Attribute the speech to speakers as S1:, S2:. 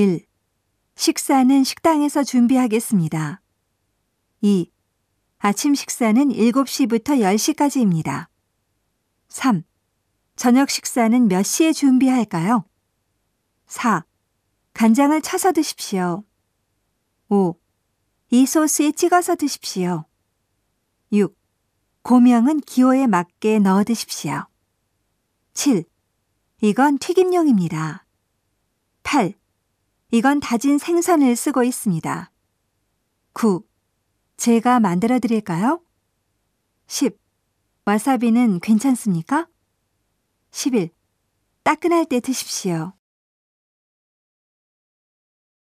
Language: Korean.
S1: 1. 식사는 식당에서 준비하겠습니다. 2. 아침 식사는 7시부터 10시까지입니다. 3. 저녁 식사는 몇 시에 준비할까요? 4. 간장을 쳐서 드십시오. 5. 이 소스에 찍어서 드십시오. 6. 고명은 기호에 맞게 넣어 드십시오. 7. 이건 튀김용입니다. 8. 이건 다진 생선을 쓰고 있습니다. 9. 제가 만들어 드릴까요? 10. 와사비는 괜찮습니까? 11. 따끈할 때 드십시오.